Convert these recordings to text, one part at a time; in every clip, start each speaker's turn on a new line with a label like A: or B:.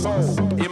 A: Soul,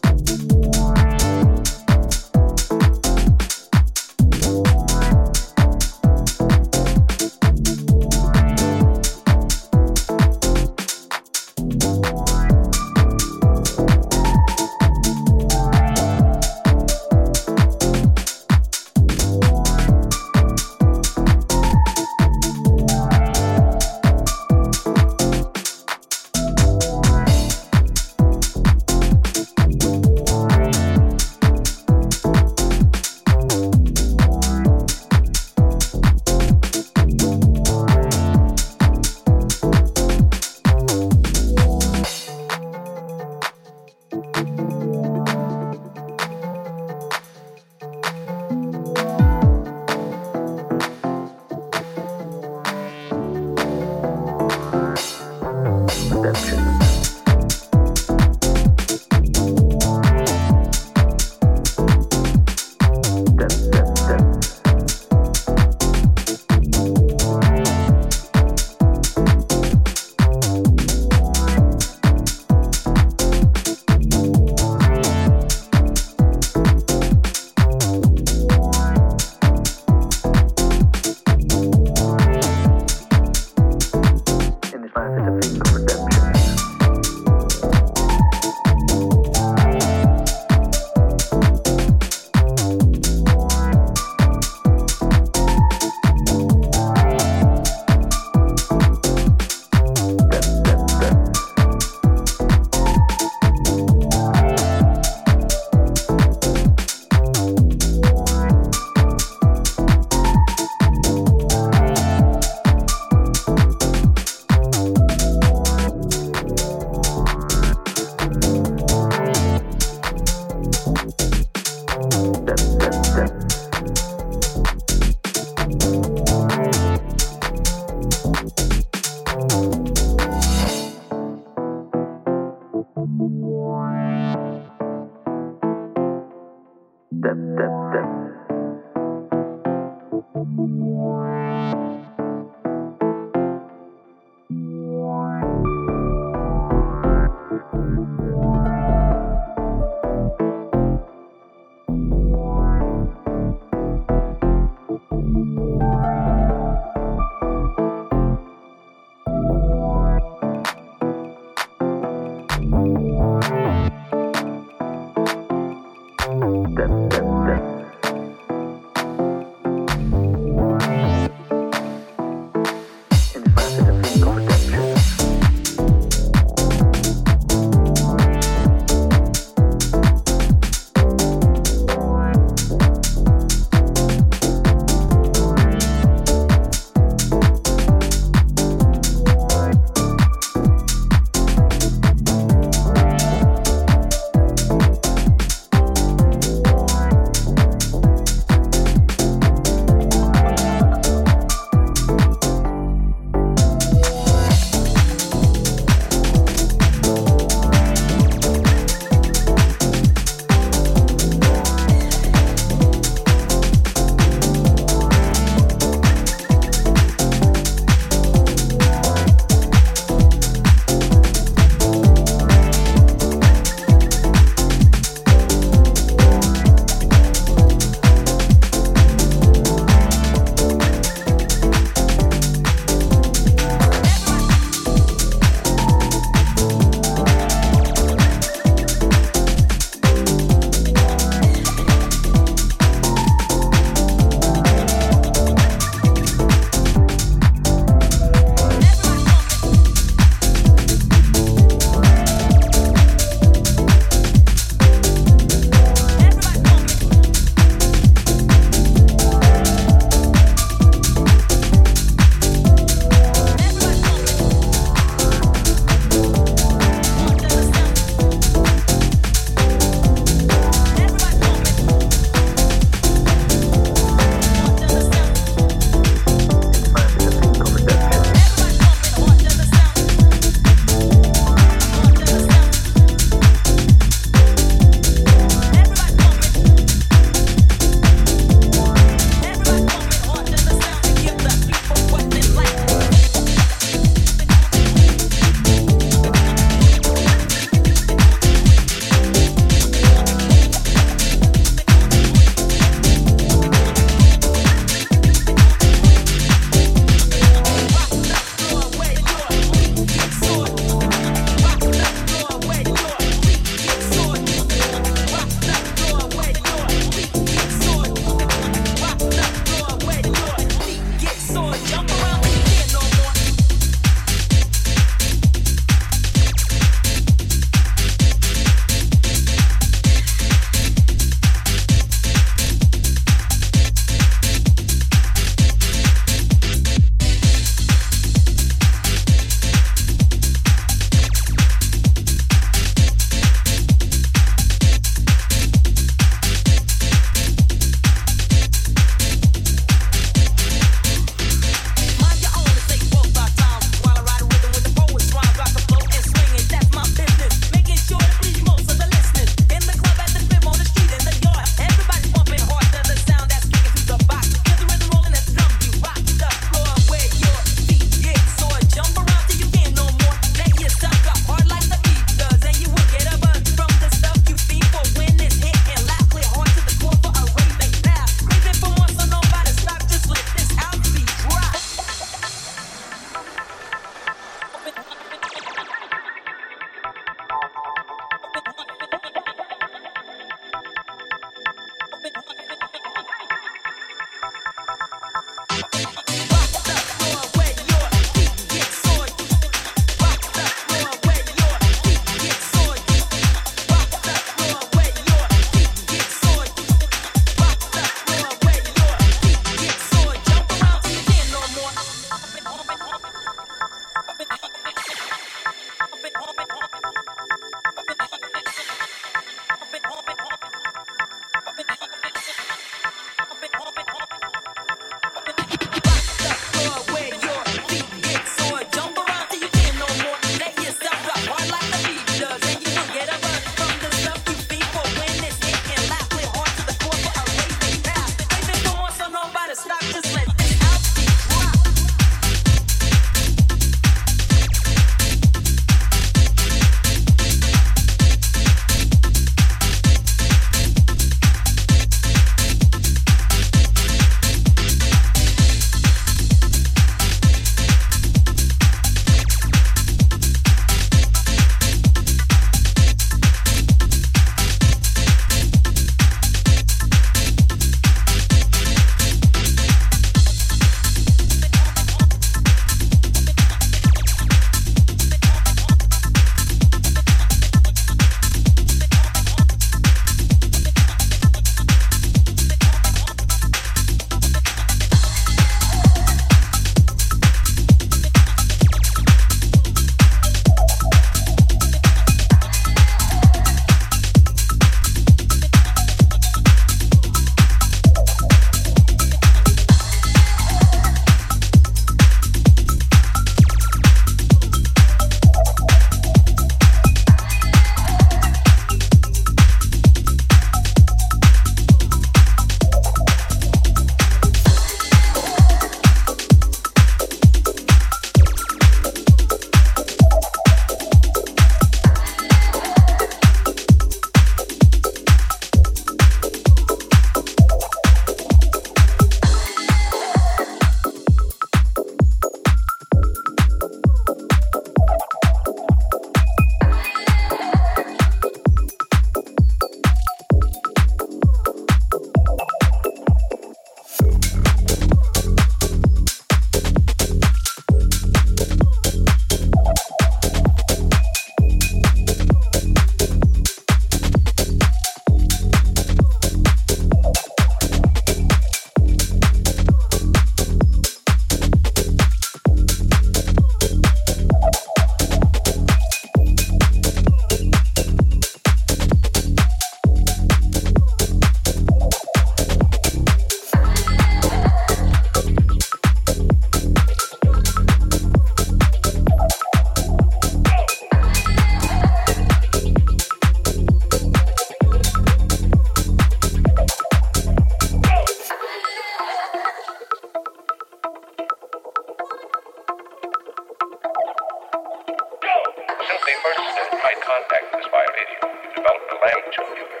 B: radio. It's about the language computer.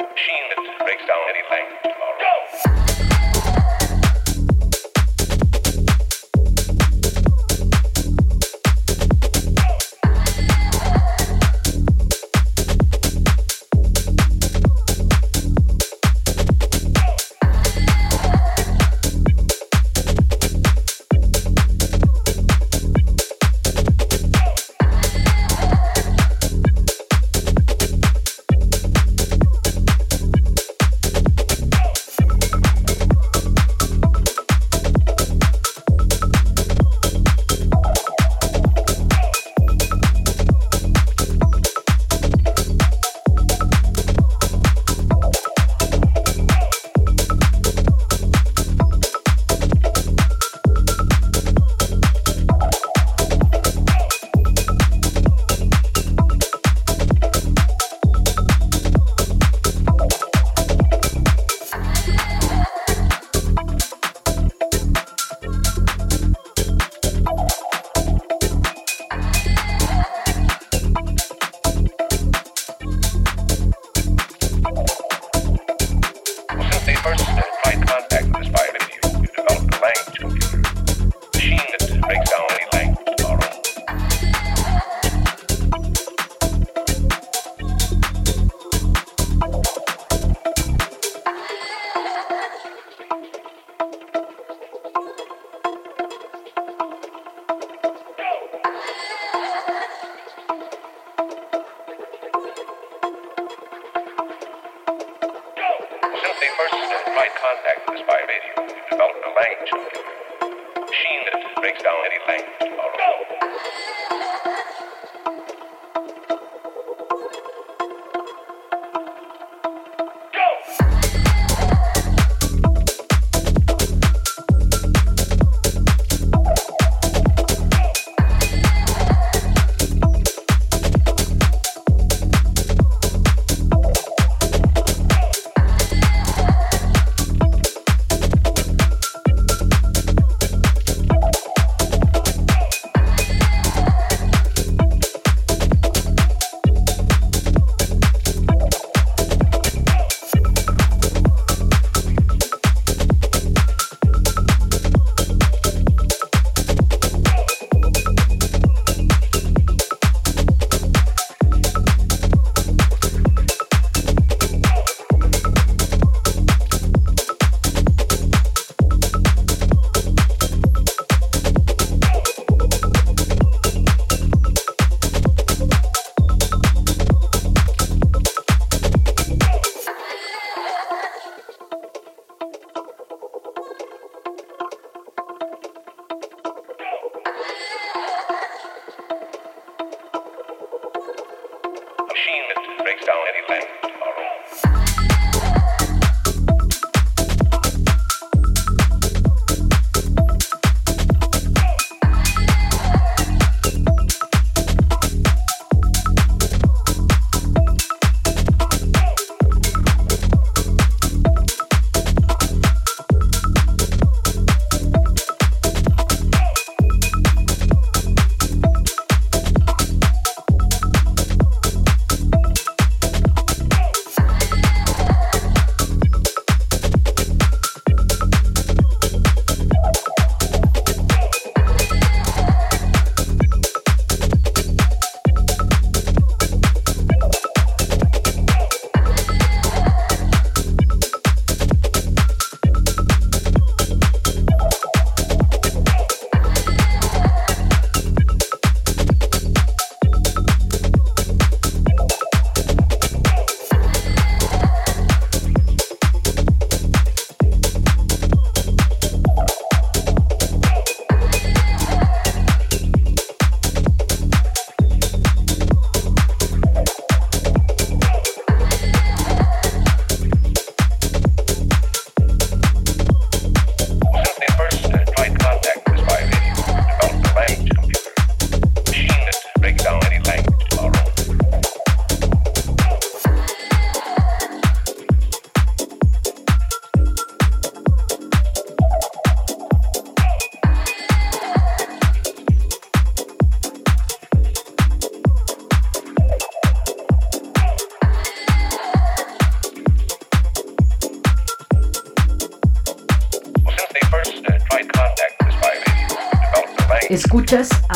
B: Machine that breaks down any language tomorrow. person that might contact this. We've developed a language together. Machine that breaks down any language.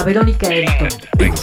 C: Verónica Elton. Break